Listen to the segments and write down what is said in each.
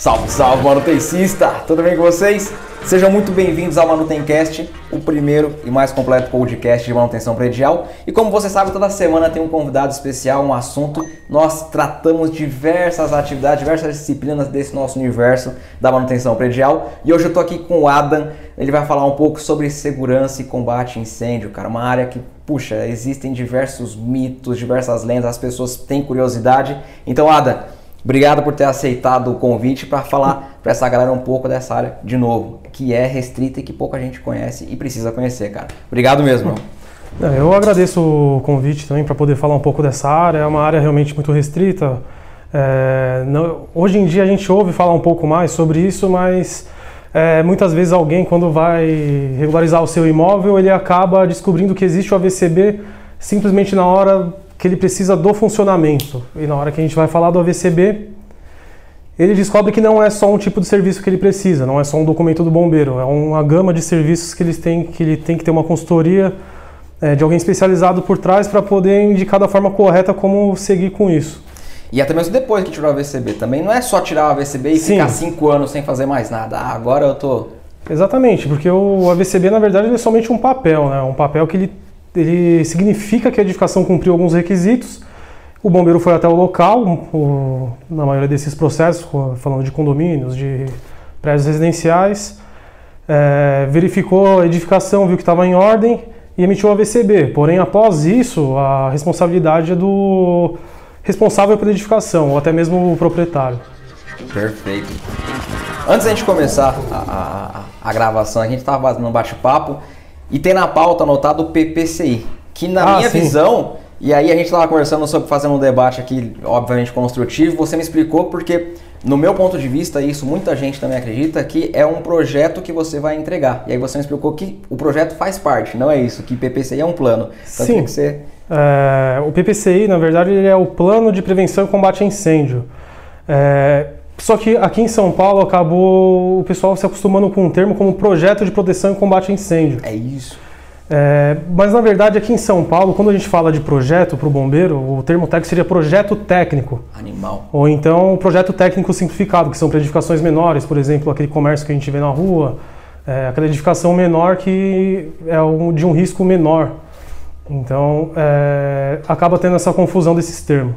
Salve, salve, manutencista! Tudo bem com vocês? Sejam muito bem-vindos ao Manutencast, o primeiro e mais completo podcast de manutenção predial. E como você sabe, toda semana tem um convidado especial, um assunto. Nós tratamos diversas atividades, diversas disciplinas desse nosso universo da manutenção predial. E hoje eu tô aqui com o Adam. Ele vai falar um pouco sobre segurança e combate a incêndio, cara. Uma área que, puxa, existem diversos mitos, diversas lendas, as pessoas têm curiosidade. Então, Adam, Obrigado por ter aceitado o convite para falar para essa galera um pouco dessa área de novo, que é restrita e que pouca gente conhece e precisa conhecer, cara. Obrigado mesmo. É, eu agradeço o convite também para poder falar um pouco dessa área. É uma área realmente muito restrita. É, não, hoje em dia a gente ouve falar um pouco mais sobre isso, mas é, muitas vezes alguém, quando vai regularizar o seu imóvel, ele acaba descobrindo que existe o AVCB simplesmente na hora que ele precisa do funcionamento. E na hora que a gente vai falar do AVCB, ele descobre que não é só um tipo de serviço que ele precisa, não é só um documento do bombeiro, é uma gama de serviços que, eles têm, que ele tem que ter uma consultoria é, de alguém especializado por trás para poder indicar da forma correta como seguir com isso. E até mesmo depois que tirar o AVCB também, não é só tirar o AVCB e Sim. ficar cinco anos sem fazer mais nada. Ah, agora eu tô. Exatamente, porque o AVCB na verdade é somente um papel, né? Um papel que ele ele significa que a edificação cumpriu alguns requisitos. O bombeiro foi até o local, o, na maioria desses processos, falando de condomínios, de prédios residenciais, é, verificou a edificação, viu que estava em ordem e emitiu a VCB. Porém, após isso, a responsabilidade é do responsável pela edificação, ou até mesmo o proprietário. Perfeito. Antes da gente começar a, a, a gravação, a gente estava fazendo um bate-papo e tem na pauta anotado o PPCI, que na ah, minha sim. visão, e aí a gente estava conversando sobre fazendo um debate aqui, obviamente construtivo, você me explicou porque no meu ponto de vista, isso muita gente também acredita que é um projeto que você vai entregar. E aí você me explicou que o projeto faz parte, não é isso, que PPCI é um plano. Então Sim. Que ser... É, o PPCI, na verdade, ele é o Plano de Prevenção e Combate a Incêndio. É, só que aqui em São Paulo acabou o pessoal se acostumando com um termo como projeto de proteção e combate a incêndio. É isso. É, mas na verdade aqui em São Paulo, quando a gente fala de projeto para o bombeiro, o termo técnico seria projeto técnico. Animal. Ou então projeto técnico simplificado, que são para edificações menores, por exemplo, aquele comércio que a gente vê na rua, é, aquela edificação menor que é um, de um risco menor. Então é, acaba tendo essa confusão desses termos.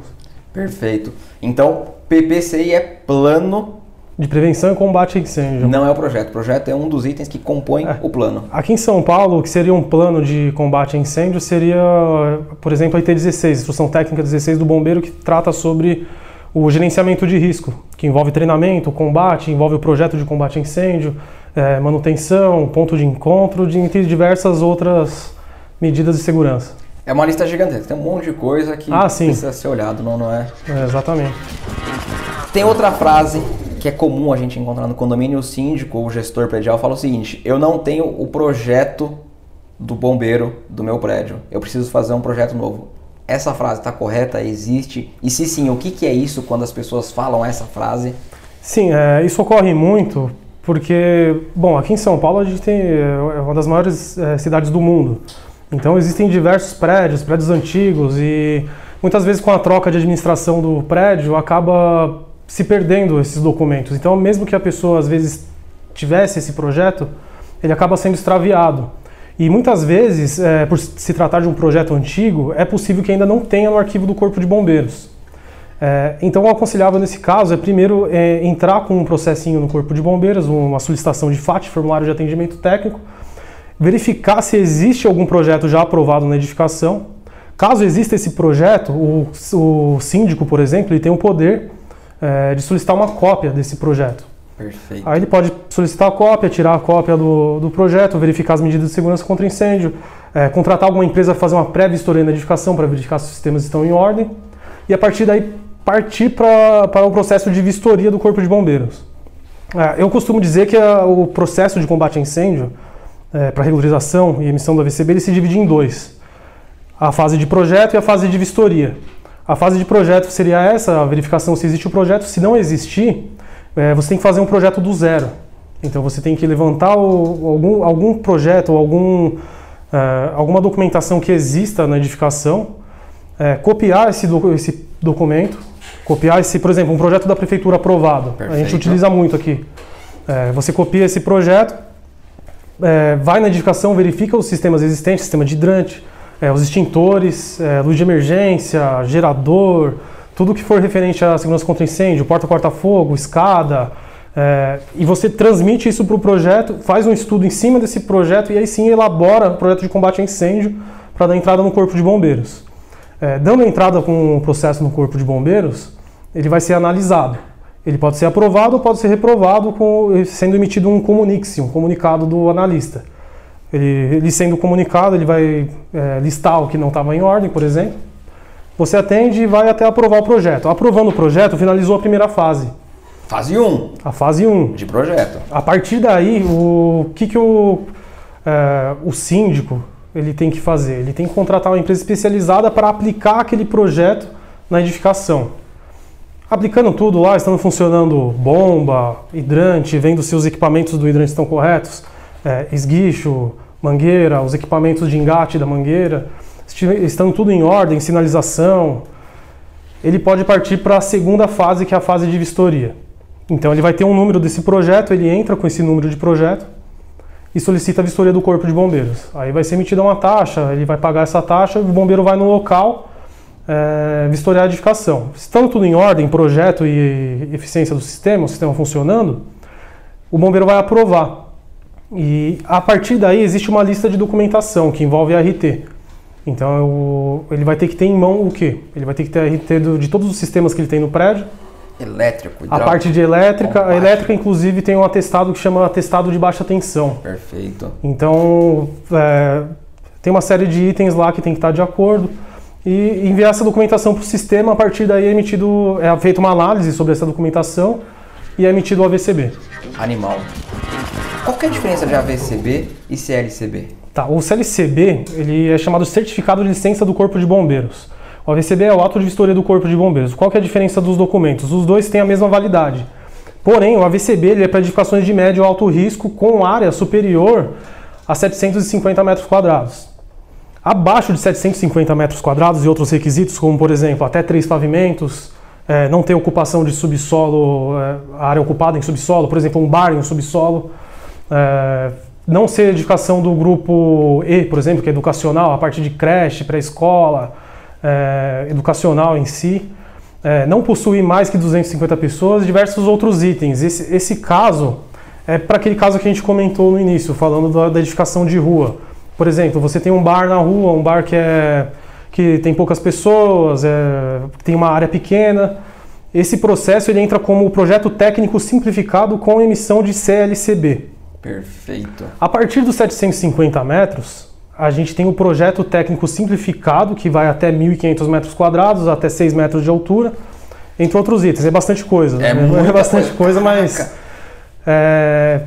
Perfeito. Então, PPCI é plano de prevenção e combate a incêndio. Não é o projeto. O projeto é um dos itens que compõem é. o plano. Aqui em São Paulo, o que seria um plano de combate a incêndio seria, por exemplo, a IT16, Instrução Técnica 16 do Bombeiro, que trata sobre o gerenciamento de risco, que envolve treinamento, combate, envolve o projeto de combate a incêndio, é, manutenção, ponto de encontro, de, entre diversas outras medidas de segurança. É uma lista gigantesca, tem um monte de coisa que ah, precisa ser olhado, não, não é? é? Exatamente. Tem outra frase que é comum a gente encontrar no condomínio, o síndico ou o gestor predial fala o seguinte: eu não tenho o projeto do bombeiro do meu prédio, eu preciso fazer um projeto novo. Essa frase está correta? Existe? E se sim, o que, que é isso quando as pessoas falam essa frase? Sim, é, isso ocorre muito porque, bom, aqui em São Paulo a gente tem é uma das maiores é, cidades do mundo. Então existem diversos prédios, prédios antigos e muitas vezes com a troca de administração do prédio acaba se perdendo esses documentos. Então mesmo que a pessoa às vezes tivesse esse projeto, ele acaba sendo extraviado. E muitas vezes, é, por se tratar de um projeto antigo, é possível que ainda não tenha no arquivo do Corpo de Bombeiros. É, então, o aconselhável nesse caso é primeiro é, entrar com um processinho no Corpo de Bombeiros, uma solicitação de FAT, formulário de atendimento técnico, verificar se existe algum projeto já aprovado na edificação. Caso exista esse projeto, o, o síndico, por exemplo, ele tem o poder é, de solicitar uma cópia desse projeto. Perfeito. Aí ele pode solicitar a cópia, tirar a cópia do, do projeto, verificar as medidas de segurança contra incêndio, é, contratar alguma empresa para fazer uma pré-vistoria na edificação para verificar se os sistemas estão em ordem e a partir daí partir para o processo de vistoria do Corpo de Bombeiros. É, eu costumo dizer que a, o processo de combate a incêndio é, para regularização e emissão do AVCB, ele se divide em dois. A fase de projeto e a fase de vistoria. A fase de projeto seria essa, a verificação se existe o projeto. Se não existir, é, você tem que fazer um projeto do zero. Então você tem que levantar o, algum, algum projeto ou algum, é, alguma documentação que exista na edificação, é, copiar esse, esse documento Copiar esse, por exemplo, um projeto da prefeitura aprovado. A Perfeito. gente utiliza muito aqui. É, você copia esse projeto, é, vai na edificação, verifica os sistemas existentes, sistema de hidrante, é, os extintores, é, luz de emergência, gerador, tudo que for referente à segurança contra incêndio, porta-corta-fogo, escada, é, e você transmite isso para o projeto, faz um estudo em cima desse projeto e aí sim elabora o projeto de combate a incêndio para dar entrada no corpo de bombeiros. É, dando entrada com o processo no corpo de bombeiros, ele vai ser analisado. Ele pode ser aprovado ou pode ser reprovado, com, sendo emitido um comunique um comunicado do analista. Ele, ele sendo comunicado, ele vai é, listar o que não estava em ordem, por exemplo. Você atende e vai até aprovar o projeto. Aprovando o projeto, finalizou a primeira fase, Fase 1 a fase 1. de projeto. A partir daí, o que, que o, é, o síndico ele tem que fazer? Ele tem que contratar uma empresa especializada para aplicar aquele projeto na edificação. Aplicando tudo lá, estando funcionando bomba, hidrante, vendo se os equipamentos do hidrante estão corretos, é, esguicho, mangueira, os equipamentos de engate da mangueira, estando tudo em ordem, sinalização, ele pode partir para a segunda fase, que é a fase de vistoria. Então ele vai ter um número desse projeto, ele entra com esse número de projeto e solicita a vistoria do corpo de bombeiros. Aí vai ser emitida uma taxa, ele vai pagar essa taxa, o bombeiro vai no local é, vistoriar a edificação. Estando tudo em ordem, projeto e eficiência do sistema, o sistema funcionando, o bombeiro vai aprovar. E a partir daí existe uma lista de documentação que envolve a RT. Então o- ele vai ter que ter em mão o quê? Ele vai ter que ter a RT do- de todos os sistemas que ele tem no prédio, Elétrico, a parte de elétrica, a elétrica inclusive tem um atestado que chama atestado de baixa tensão. Perfeito. Então é, tem uma série de itens lá que tem que estar de acordo e enviar essa documentação para o sistema. A partir daí é emitido, é feita uma análise sobre essa documentação e é emitido o AVCB. Animal. Qual que é a diferença de AVCB e CLCB? Tá, o CLCB ele é chamado Certificado de Licença do Corpo de Bombeiros. O AVCB é o ato de vistoria do Corpo de Bombeiros. Qual que é a diferença dos documentos? Os dois têm a mesma validade. Porém, o AVCB ele é para edificações de médio ou alto risco com área superior a 750 metros quadrados. Abaixo de 750 metros quadrados e outros requisitos, como por exemplo, até três pavimentos, eh, não ter ocupação de subsolo, eh, área ocupada em subsolo, por exemplo, um bar em um subsolo, eh, não ser edificação do grupo E, por exemplo, que é educacional, a parte de creche, pré-escola, eh, educacional em si, eh, não possuir mais que 250 pessoas e diversos outros itens. Esse, esse caso é para aquele caso que a gente comentou no início, falando da, da edificação de rua. Por exemplo, você tem um bar na rua, um bar que, é, que tem poucas pessoas, é, tem uma área pequena. Esse processo ele entra como projeto técnico simplificado com emissão de CLCB. Perfeito. A partir dos 750 metros, a gente tem o projeto técnico simplificado, que vai até 1.500 metros quadrados, até 6 metros de altura, entre outros itens. É bastante coisa. É né? muita bastante coisa. coisa, mas. é,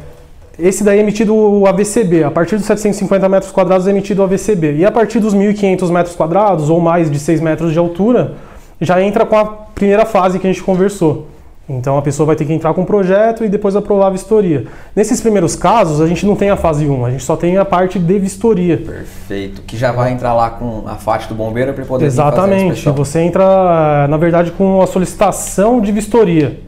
esse daí é emitido o AVCB. A partir dos 750 metros quadrados é emitido o AVCB. E a partir dos 1.500 metros quadrados, ou mais de 6 metros de altura, já entra com a primeira fase que a gente conversou. Então a pessoa vai ter que entrar com o projeto e depois aprovar a vistoria. Nesses primeiros casos, a gente não tem a fase 1, a gente só tem a parte de vistoria. Perfeito. Que já vai entrar lá com a FAT do bombeiro para poder vir fazer a Exatamente. Você entra, na verdade, com a solicitação de vistoria.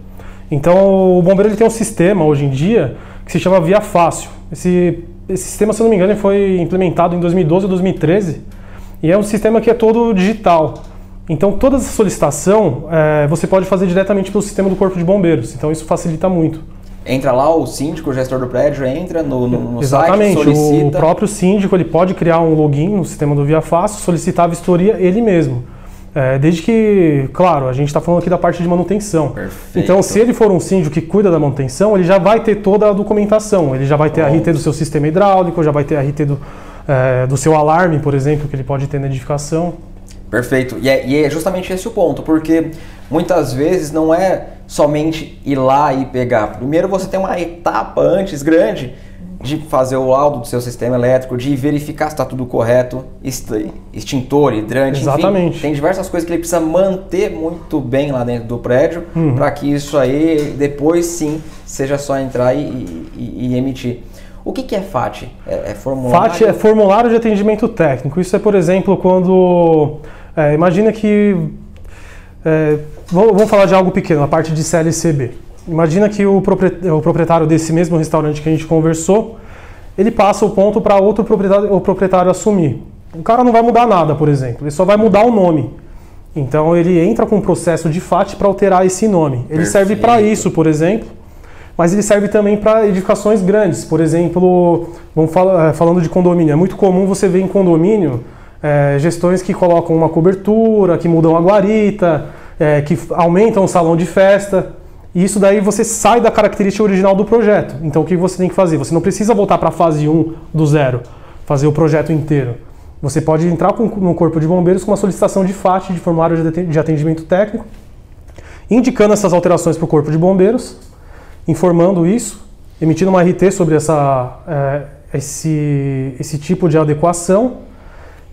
Então, o bombeiro ele tem um sistema hoje em dia que se chama Via Fácil. Esse, esse sistema, se eu não me engano, foi implementado em 2012 ou 2013 e é um sistema que é todo digital. Então, toda essa solicitação eh, você pode fazer diretamente pelo sistema do Corpo de Bombeiros. Então, isso facilita muito. Entra lá o síndico, o gestor do prédio, entra no, no, no Exatamente. site, solicita. O próprio síndico ele pode criar um login no sistema do Via Fácil, solicitar a vistoria ele mesmo. É, desde que, claro, a gente está falando aqui da parte de manutenção. Perfeito. Então, se ele for um síndico que cuida da manutenção, ele já vai ter toda a documentação. Ele já vai ter a Pronto. RT do seu sistema hidráulico, já vai ter a RT do, é, do seu alarme, por exemplo, que ele pode ter na edificação. Perfeito. E é, e é justamente esse o ponto, porque muitas vezes não é somente ir lá e pegar. Primeiro você tem uma etapa antes grande de fazer o laudo do seu sistema elétrico, de verificar se está tudo correto, extintor, hidrante, Exatamente. enfim. Tem diversas coisas que ele precisa manter muito bem lá dentro do prédio Uhum. para que isso aí depois sim seja só entrar e, e- e emitir. O que, que é FAT? É, é formulário? FAT é formulário de atendimento técnico. Isso é, por exemplo, quando. É, imagina que é, vamos falar de algo pequeno, a parte de CLCB. Imagina que o proprietário desse mesmo restaurante que a gente conversou, ele passa o ponto para outro proprietário, o proprietário assumir. O cara não vai mudar nada, por exemplo, ele só vai mudar o nome. Então ele entra com um processo de FAT para alterar esse nome. Ele Perfeito. serve para isso, por exemplo, mas ele serve também para edificações grandes. Por exemplo, vamos falar, eh, falando de condomínio, é muito comum você ver em condomínio é, gestões que colocam uma cobertura, que mudam a guarita, é, que aumentam o salão de festa. E isso daí você sai da característica original do projeto. Então o que você tem que fazer? Você não precisa voltar para a fase 1 do zero, fazer o projeto inteiro. Você pode entrar com, no Corpo de Bombeiros com uma solicitação de FAT, de formulário de atendimento técnico, indicando essas alterações para o Corpo de Bombeiros, informando isso, emitindo uma RT sobre essa, é, esse, esse tipo de adequação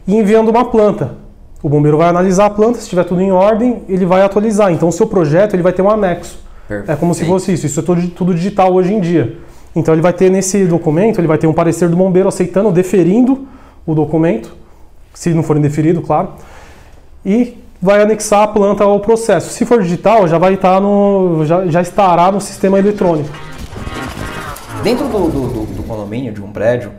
e enviando uma planta. O bombeiro vai analisar a planta, se estiver tudo em ordem, ele vai atualizar. Então o seu projeto ele vai ter um anexo. Perfeito. É como se fosse isso. Isso é tudo, tudo digital hoje em dia. Então ele vai ter nesse documento, ele vai ter um parecer do bombeiro aceitando, deferindo o documento, se não for indeferido, claro, e vai anexar a planta ao processo. Se for digital, já vai estar no, já, já estará no sistema eletrônico. Dentro do, do, do condomínio, de um prédio,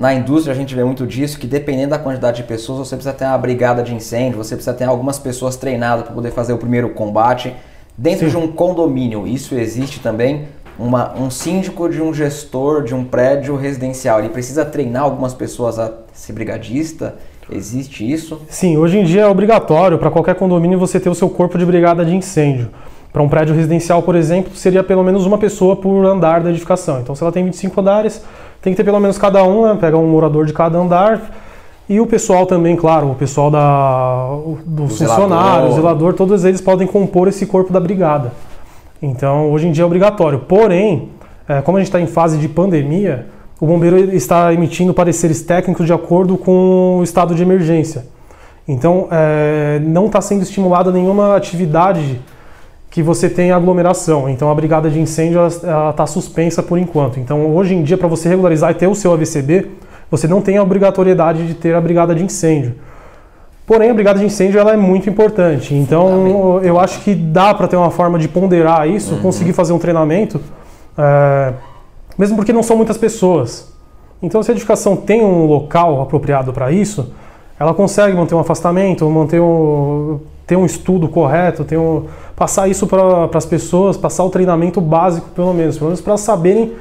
na indústria a gente vê muito disso, que dependendo da quantidade de pessoas, você precisa ter uma brigada de incêndio, você precisa ter algumas pessoas treinadas para poder fazer o primeiro combate. Dentro Sim. de um condomínio, isso existe também? Uma, um síndico de um gestor de um prédio residencial, ele precisa treinar algumas pessoas a ser brigadista? Existe isso? Sim, hoje em dia é obrigatório para qualquer condomínio você ter o seu corpo de brigada de incêndio. Para um prédio residencial, por exemplo, seria pelo menos uma pessoa por andar da edificação. Então, se ela tem 25 andares, tem que ter pelo menos cada um, né? pega um morador de cada andar. E o pessoal também, claro, o pessoal da, do, funcionário, o zelador, todos eles podem compor esse corpo da brigada. Então, hoje em dia é obrigatório. Porém, é, como a gente está em fase de pandemia, o bombeiro está emitindo pareceres técnicos de acordo com o estado de emergência. Então, é, não está sendo estimulada nenhuma atividade que você tem aglomeração. Então a brigada de incêndio está suspensa por enquanto. Então hoje em dia, para você regularizar e ter o seu AVCB, você não tem a obrigatoriedade de ter a brigada de incêndio. Porém, a brigada de incêndio ela é muito importante. Então eu acho que dá para ter uma forma de ponderar isso, uhum. conseguir fazer um treinamento, é, mesmo porque não são muitas pessoas. Então se a edificação tem um local apropriado para isso, ela consegue manter um afastamento, manter um, ter um estudo correto, ter um, passar isso para as pessoas, passar o treinamento básico, pelo menos, pelo menos para saberem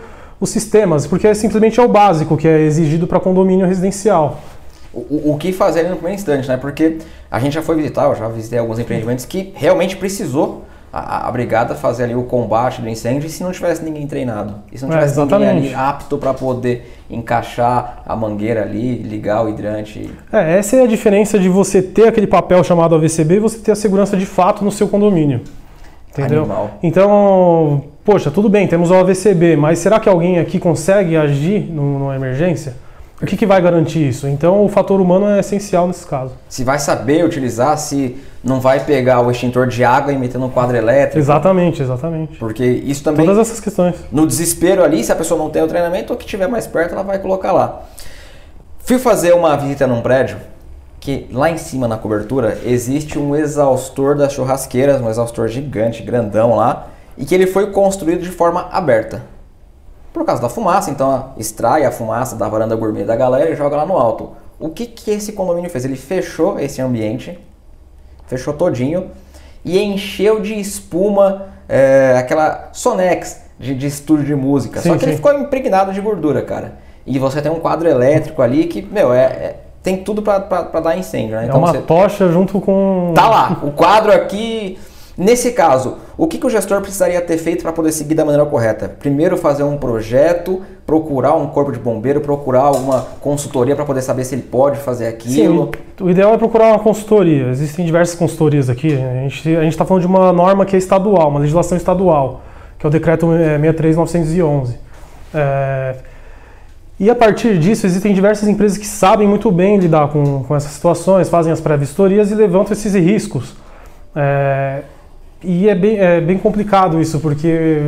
os sistemas, porque é simplesmente é o básico que é exigido para condomínio residencial. O, o, que fazer no primeiro instante, né? Porque a gente já foi visitar, eu já visitei alguns empreendimentos que realmente precisou a, a, brigada fazer ali o combate do incêndio e se não tivesse ninguém treinado. E se não é, tivesse é, ninguém ali apto para poder encaixar a mangueira ali, ligar o hidrante. É, essa é a diferença de você ter aquele papel chamado AVCB e você ter a segurança de fato no seu condomínio. Entendeu? Animal. Então, poxa, tudo bem, temos o AVCB, mas será que alguém aqui consegue agir numa emergência? O que, que vai garantir isso? Então, o fator humano é essencial nesse caso. Se vai saber utilizar, se não vai pegar o extintor de água e meter no quadro elétrico. Exatamente, exatamente. Porque isso também. Todas essas questões. No desespero ali, se a pessoa não tem o treinamento, o que tiver mais perto, ela vai colocar lá. Fui fazer uma visita num prédio que lá em cima na cobertura existe um exaustor das churrasqueiras, um exaustor gigante, grandão lá, e que ele foi construído de forma aberta. Por causa da fumaça, então extrai a fumaça da varanda gourmet da galera e joga lá no alto. O que, que esse condomínio fez? Ele fechou esse ambiente fechou todinho e encheu de espuma é, aquela Sonex de, de estúdio de música. Sim, Só que sim. ele ficou impregnado de gordura, cara. E você tem um quadro elétrico ali que, meu, é, é tem tudo para dar incêndio, né? Então é uma você... tocha junto com. Tá lá, o quadro aqui Nesse caso, o que, que o gestor precisaria ter feito para poder seguir da maneira correta? Primeiro, fazer um projeto, procurar um corpo de bombeiro, procurar uma consultoria para poder saber se ele pode fazer aquilo. Sim, o ideal é procurar uma consultoria. Existem diversas consultorias aqui. A gente a está falando de uma norma que é estadual, uma legislação estadual, que é o decreto 63911. É, é, e a partir disso, existem diversas empresas que sabem muito bem lidar com, com essas situações, fazem as pré-vistorias e levantam esses riscos. É, e é bem, é bem complicado isso, porque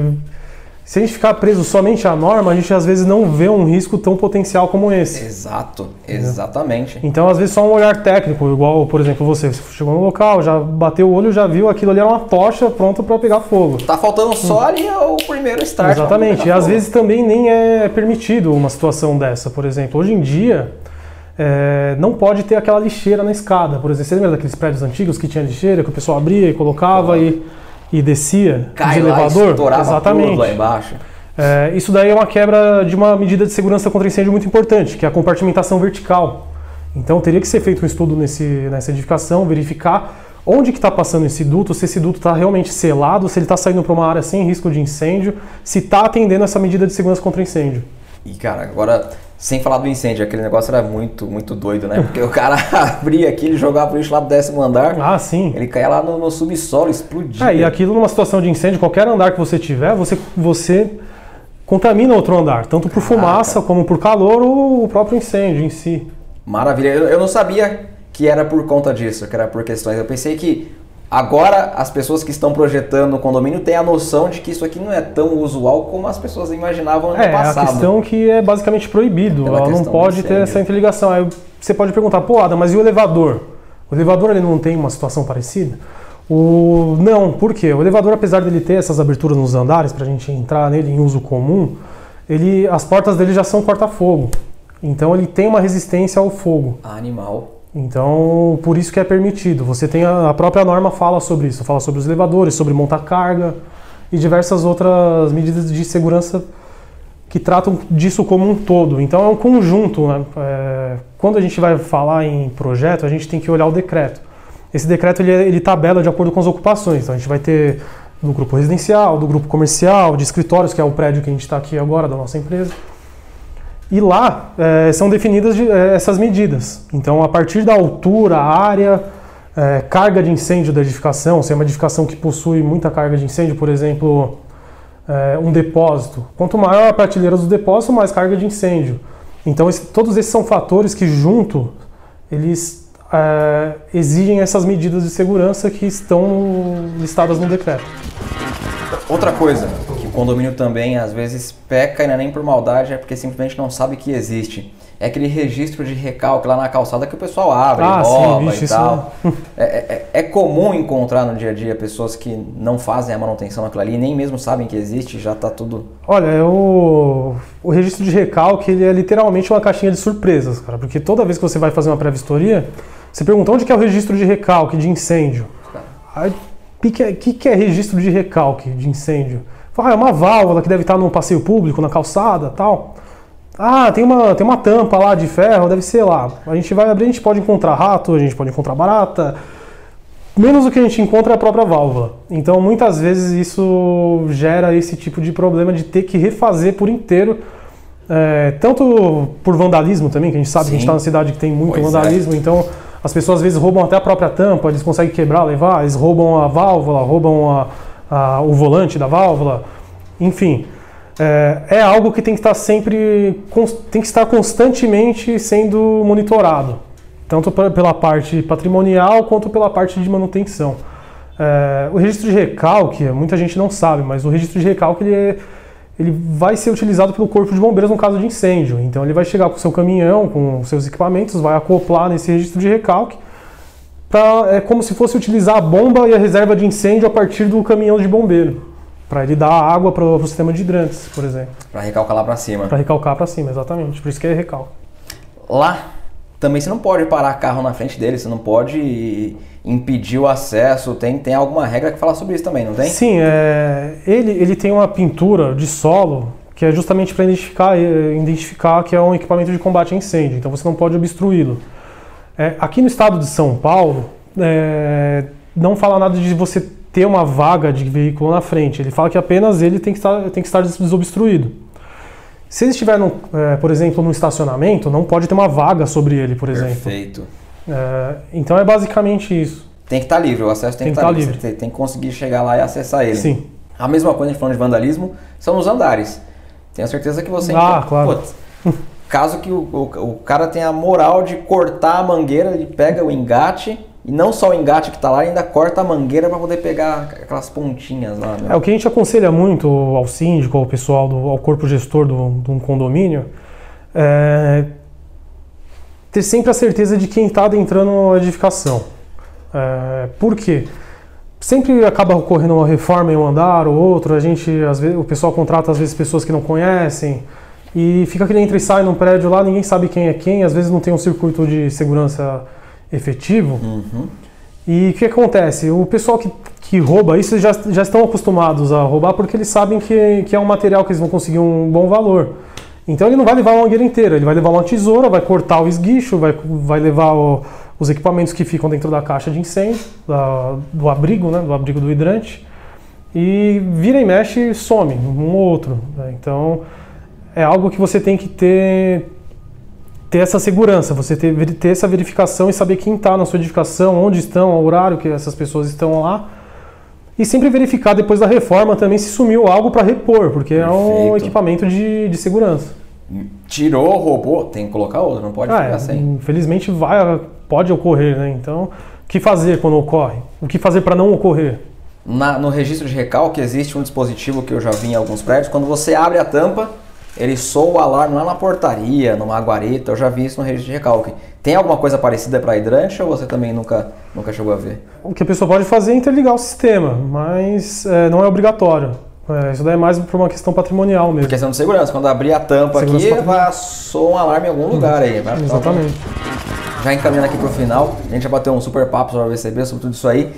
Se a gente ficar preso somente à norma, a gente às vezes não vê um risco tão potencial como esse. Exato, exatamente. Então, às vezes, só um olhar técnico, igual, por exemplo, você chegou no local, já bateu o olho, já viu aquilo ali era uma tocha pronta para pegar fogo. Tá faltando só ali o primeiro start. Exatamente, e às vezes também nem é permitido uma situação dessa, por exemplo. Hoje em dia, é, não pode ter aquela lixeira na escada, por exemplo. Você lembra daqueles prédios antigos que tinha lixeira, que o pessoal abria e colocava e e descia Cai de lá, elevador. Exatamente. lá embaixo. É, isso daí é uma quebra de uma medida de segurança contra incêndio muito importante, que é a compartimentação vertical. Então teria que ser feito um estudo nesse, nessa edificação, verificar onde que está passando esse duto, se esse duto está realmente selado, se ele está saindo para uma área sem risco de incêndio, se está atendendo essa medida de segurança contra incêndio. E cara, agora sem falar do incêndio, aquele negócio era muito, muito doido, né? Porque o cara abria aqui, ele jogava o lixo lá do décimo andar. Ah, sim. Ele caía lá no, no subsolo, explodia. É, e aquilo numa situação de incêndio, qualquer andar que você tiver, você, você contamina outro andar, tanto por Caraca. fumaça como por calor ou o próprio incêndio em si. Maravilha. Eu, eu não sabia que era por conta disso, que era por questões. Eu pensei que agora as pessoas que estão projetando o condomínio têm a noção de que isso aqui não é tão usual como as pessoas imaginavam no É, passado. a questão que é basicamente proibido, Pela ela não pode ter essa interligação. Aí você pode perguntar, pô, Adam, mas e o elevador? O elevador ele não tem uma situação parecida? O... Não, por quê? O elevador, apesar dele ter essas aberturas nos andares para a gente entrar nele em uso comum, ele, as portas dele já são corta-fogo. Então ele tem uma resistência ao fogo. Animal. Então, por isso que é permitido. Você tem a, a própria norma fala sobre isso, fala sobre os elevadores, sobre montar carga e diversas outras medidas de segurança que tratam disso como um todo. Então é um conjunto. Né? É, quando a gente vai falar em projeto, a gente tem que olhar o decreto. Esse decreto ele, ele tabela de acordo com as ocupações. Então a gente vai ter do grupo residencial, do grupo comercial, de escritórios, que é o prédio que a gente está aqui agora da nossa empresa. E lá eh, são definidas de- eh, essas medidas. Então, a partir da altura, área, eh, carga de incêndio da edificação, se é uma edificação que possui muita carga de incêndio, por exemplo, eh, um depósito. Quanto maior a prateleira do depósito, mais carga de incêndio. Então, esse- todos esses são fatores que, junto, eles eh, exigem essas medidas de segurança que estão listadas no decreto. Outra coisa o condomínio também às vezes peca e não é nem por maldade, é porque simplesmente não sabe que existe. É aquele registro de recalque lá na calçada que o pessoal abre, Ah, rouba e isso tal. É, é- é comum encontrar no dia a dia pessoas que não fazem a manutenção daquilo ali, nem mesmo sabem que existe, já tá tudo. Olha, é o, o registro de recalque ele é literalmente uma caixinha de surpresas, cara. Porque toda vez que você vai fazer uma pré-vistoria, você pergunta onde que é o registro de recalque de incêndio. O que, que, é, que que é registro de recalque de incêndio? Ah, é uma válvula que deve estar num passeio público, na calçada tal. Ah, tem uma, tem uma tampa lá de ferro, deve ser lá. A gente vai abrir, a gente pode encontrar rato, a gente pode encontrar barata. Menos o que a gente encontra é a própria válvula. Então, muitas vezes isso gera esse tipo de problema de ter que refazer por inteiro, é, tanto por vandalismo também, que a gente sabe que a gente Sim. está numa cidade que tem muito Pois é. vandalismo, então as pessoas às vezes roubam até a própria tampa, eles conseguem quebrar, levar, eles roubam a válvula, roubam a- a- o volante da válvula, enfim. É, é algo que tem que estar sempre, tem que estar constantemente sendo monitorado, tanto pe- pela parte patrimonial quanto pela parte de manutenção. É, o registro de recalque, muita gente não sabe, mas o registro de recalque ele, é- ele vai ser utilizado pelo corpo de bombeiros no caso de incêndio. Então ele vai chegar com o seu caminhão, com os seus equipamentos, vai acoplar nesse registro de recalque. Pra, é como se fosse utilizar a bomba e a reserva de incêndio a partir do caminhão de bombeiro, para ele dar água para o sistema de hidrantes, por exemplo, Pra recalcar lá pra cima. para recalcar para cima, exatamente. Por isso que é recalque. Lá também você não pode parar carro na frente dele, você não pode impedir o acesso. Tem, tem alguma regra que fala sobre isso também, não tem? Sim, é, ele, ele tem uma pintura de solo que é justamente para identificar, eh, identificar que é um equipamento de combate a incêndio, então você não pode obstruí-lo. É, aqui no estado de São Paulo, é, não fala nada de você ter uma vaga de veículo na frente, ele fala que apenas ele tem que estar, tem que estar desobstruído. Se ele estiver, no, é, por exemplo, no estacionamento, não pode ter uma vaga sobre ele, por exemplo. Perfeito. É, então é basicamente isso. Tem que estar livre, o acesso tem, Tem que estar tá livre. livre. Você tem, tem que conseguir chegar lá e acessar ele. Sim. A mesma coisa, a gente falando de vandalismo, são os andares. Tenho certeza que você. Ah, claro. Putz, caso que o, o, o cara tenha a moral de cortar a mangueira, ele pega o engate, E não só o engate que está lá, ainda corta a mangueira para poder pegar aquelas pontinhas lá. Né? É o que a gente aconselha muito ao síndico, ao pessoal, do, ao corpo gestor de um condomínio, é ter sempre a certeza de quem está adentrando a edificação. É, por quê? Sempre acaba ocorrendo uma reforma em um andar ou outro, a gente, às vezes, o pessoal contrata às vezes pessoas que não conhecem e fica que entra e sai num prédio lá, ninguém sabe quem é quem, às vezes não tem um circuito de segurança efetivo. Uhum. E o que acontece? O pessoal que, que rouba isso já, já estão acostumados a roubar porque eles sabem que, que é um material que eles vão conseguir um bom valor. Então ele não vai levar uma mangueira inteira, ele vai levar uma tesoura, vai cortar o esguicho, vai, vai levar o, os equipamentos que ficam dentro da caixa de incêndio, da, do abrigo, né, do abrigo do hidrante, e vira e mexe some, um ou outro. Né? Então é algo que você tem que ter ter essa segurança, você ter, ter essa verificação e saber quem está na sua edificação, onde estão, o horário que essas pessoas estão lá. E sempre verificar depois da reforma também se sumiu algo para repor, porque Perfeito. é um equipamento de, de segurança. Tirou, roubou, tem que colocar outro, não pode ah, ficar é, sem. Infelizmente vai, pode ocorrer, né? Então, o que fazer quando ocorre? O que fazer para não ocorrer? Na, no registro de recalque existe um dispositivo que eu já vi em alguns prédios, quando você abre a tampa, ele soa o alarme lá na portaria, numa guarita, eu já vi isso no registro de recalque. Tem alguma coisa parecida para hidrante ou você também nunca, nunca chegou a ver? O que a pessoa pode fazer é interligar o sistema, mas é, não é obrigatório. É, isso daí é mais por uma questão patrimonial mesmo. Por questão de segurança. Quando abrir a tampa segurança aqui, soar um alarme em algum lugar aí. Vai Exatamente. Já encaminhando aqui para o final, a gente já bateu um super papo sobre a VCB, sobre tudo isso aí.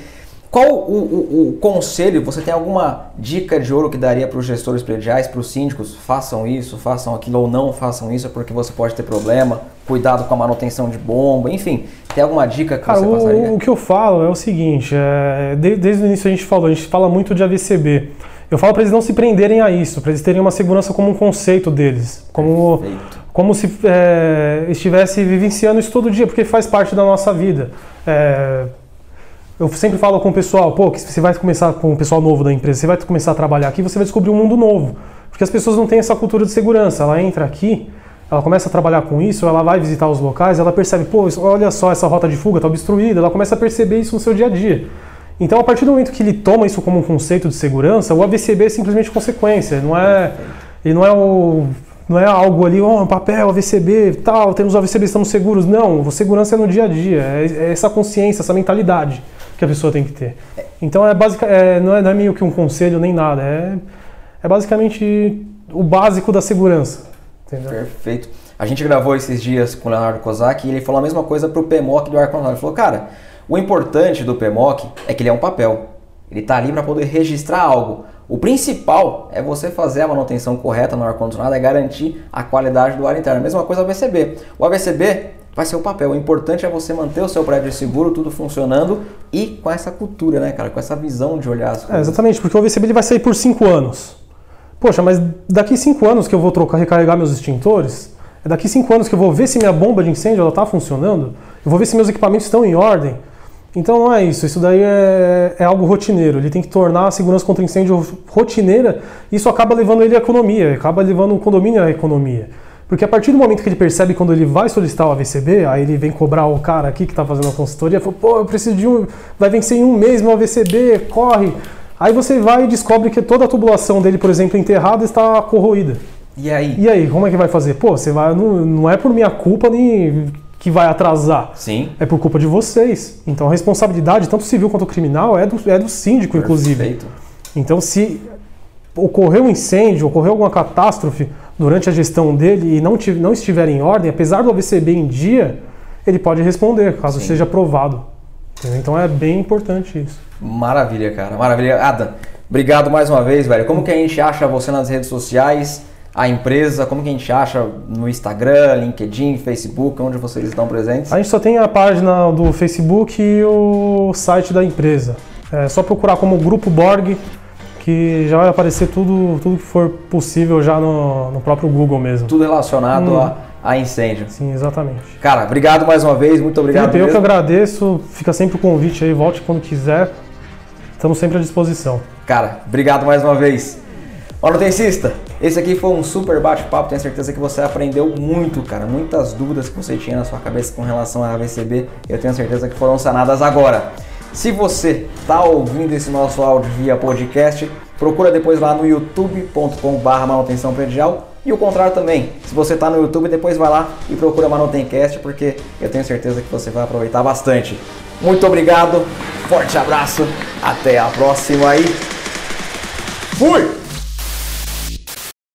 Qual o, o, o, conselho, você tem alguma dica de ouro que daria para os gestores prediais, para os síndicos? Façam isso, façam aquilo ou não façam isso, porque você pode ter problema. Cuidado com a manutenção de bomba, enfim. Tem alguma dica que Cara, você passaria? O, o que eu falo é o seguinte, é, desde o início a gente falou, a gente fala muito de AVCB. Eu falo para eles não se prenderem a isso, para eles terem uma segurança como um conceito deles, como, como se é, estivesse vivenciando isso todo dia, porque faz parte da nossa vida. É, eu sempre falo com o pessoal, pô, que você vai começar com o pessoal novo da empresa, você vai começar a trabalhar aqui, você vai descobrir um mundo novo. Porque as pessoas não têm essa cultura de segurança. Ela entra aqui, ela começa a trabalhar com isso, ela vai visitar os locais, ela percebe, pô, olha só, essa rota de fuga está obstruída, ela começa a perceber isso no seu dia a dia. Então, a partir do momento que ele toma isso como um conceito de segurança, o AVCB é simplesmente consequência, não é, ele não é o não é algo ali, ó, oh, papel, AVCB, tal, temos o AVCB, estamos seguros. Não, segurança é no dia a dia, é, é essa consciência, essa mentalidade que a pessoa tem que ter. Então é, basic, é, não, é, não é meio que um conselho nem nada, é, é basicamente o básico da segurança. Entendeu? Perfeito. A gente gravou esses dias com o Leonardo Kozak e ele falou a mesma coisa para o PMOC do ar-condicionado. Ele falou, cara, o importante do PMOC é que ele é um papel. Ele está ali para poder registrar algo. O principal é você fazer a manutenção correta no ar-condicionado, é garantir a qualidade do ar interno. A mesma coisa o AVCB. O AVCB vai ser o papel. O importante é você manter o seu prédio seguro, tudo funcionando e com essa cultura, né, cara? Com essa visão de olhar as coisas. É, exatamente, porque o AVCB ele vai sair por 5 anos. Poxa, mas daqui 5 anos que eu vou trocar, recarregar meus extintores, é daqui 5 anos que eu vou ver se minha bomba de incêndio está funcionando, eu vou ver se meus equipamentos estão em ordem. Então não é isso, isso daí é, é, algo rotineiro. Ele tem que tornar a segurança contra incêndio rotineira, isso acaba levando ele à economia, acaba levando o condomínio à economia. Porque a partir do momento que ele percebe quando ele vai solicitar o AVCB, aí ele vem cobrar o cara aqui que está fazendo a consultoria, fala, pô, eu preciso de um, vai vencer em um mês meu AVCB, corre. Aí você vai e descobre que toda a tubulação dele, por exemplo, enterrada, está corroída. E aí? E aí, como é que vai fazer? Pô, você vai, não, não é por minha culpa nem que vai atrasar. Sim. É por culpa de vocês. Então a responsabilidade, tanto civil quanto criminal, é do, é do síndico, Perfeito. inclusive. Então se ocorreu um incêndio, ocorreu alguma catástrofe, durante a gestão dele e não, não estiver em ordem, apesar do AVCB em dia, ele pode responder, caso Sim. seja aprovado. Então é bem importante isso. Maravilha, cara. Maravilha. Adam, obrigado mais uma vez, velho. Como que a gente acha você nas redes sociais? A empresa, como que a gente acha no Instagram, LinkedIn, Facebook, onde vocês estão presentes? A gente só tem a página do Facebook e o site da empresa. É só procurar como Grupo Borg que já vai aparecer tudo, tudo que for possível já no, no próprio Google mesmo. Tudo relacionado hum. a, a incêndio. Sim, exatamente. Cara, obrigado mais uma vez, muito obrigado. Felipe, eu que agradeço, fica sempre o convite aí, volte quando quiser. Estamos sempre à disposição. Cara, obrigado mais uma vez. Manutencista, Esse aqui foi um super bate-papo, tenho certeza que você aprendeu muito, cara. Muitas dúvidas que você tinha na sua cabeça com relação à AVCB, eu tenho certeza que foram sanadas agora. Se você está ouvindo esse nosso áudio via podcast, procura depois lá no youtube.com/barra manutenção predial e o contrário também. Se você está no YouTube, depois vai lá e procura Manutencast, porque eu tenho certeza que você vai aproveitar bastante. Muito obrigado, forte abraço, até a próxima aí. Fui!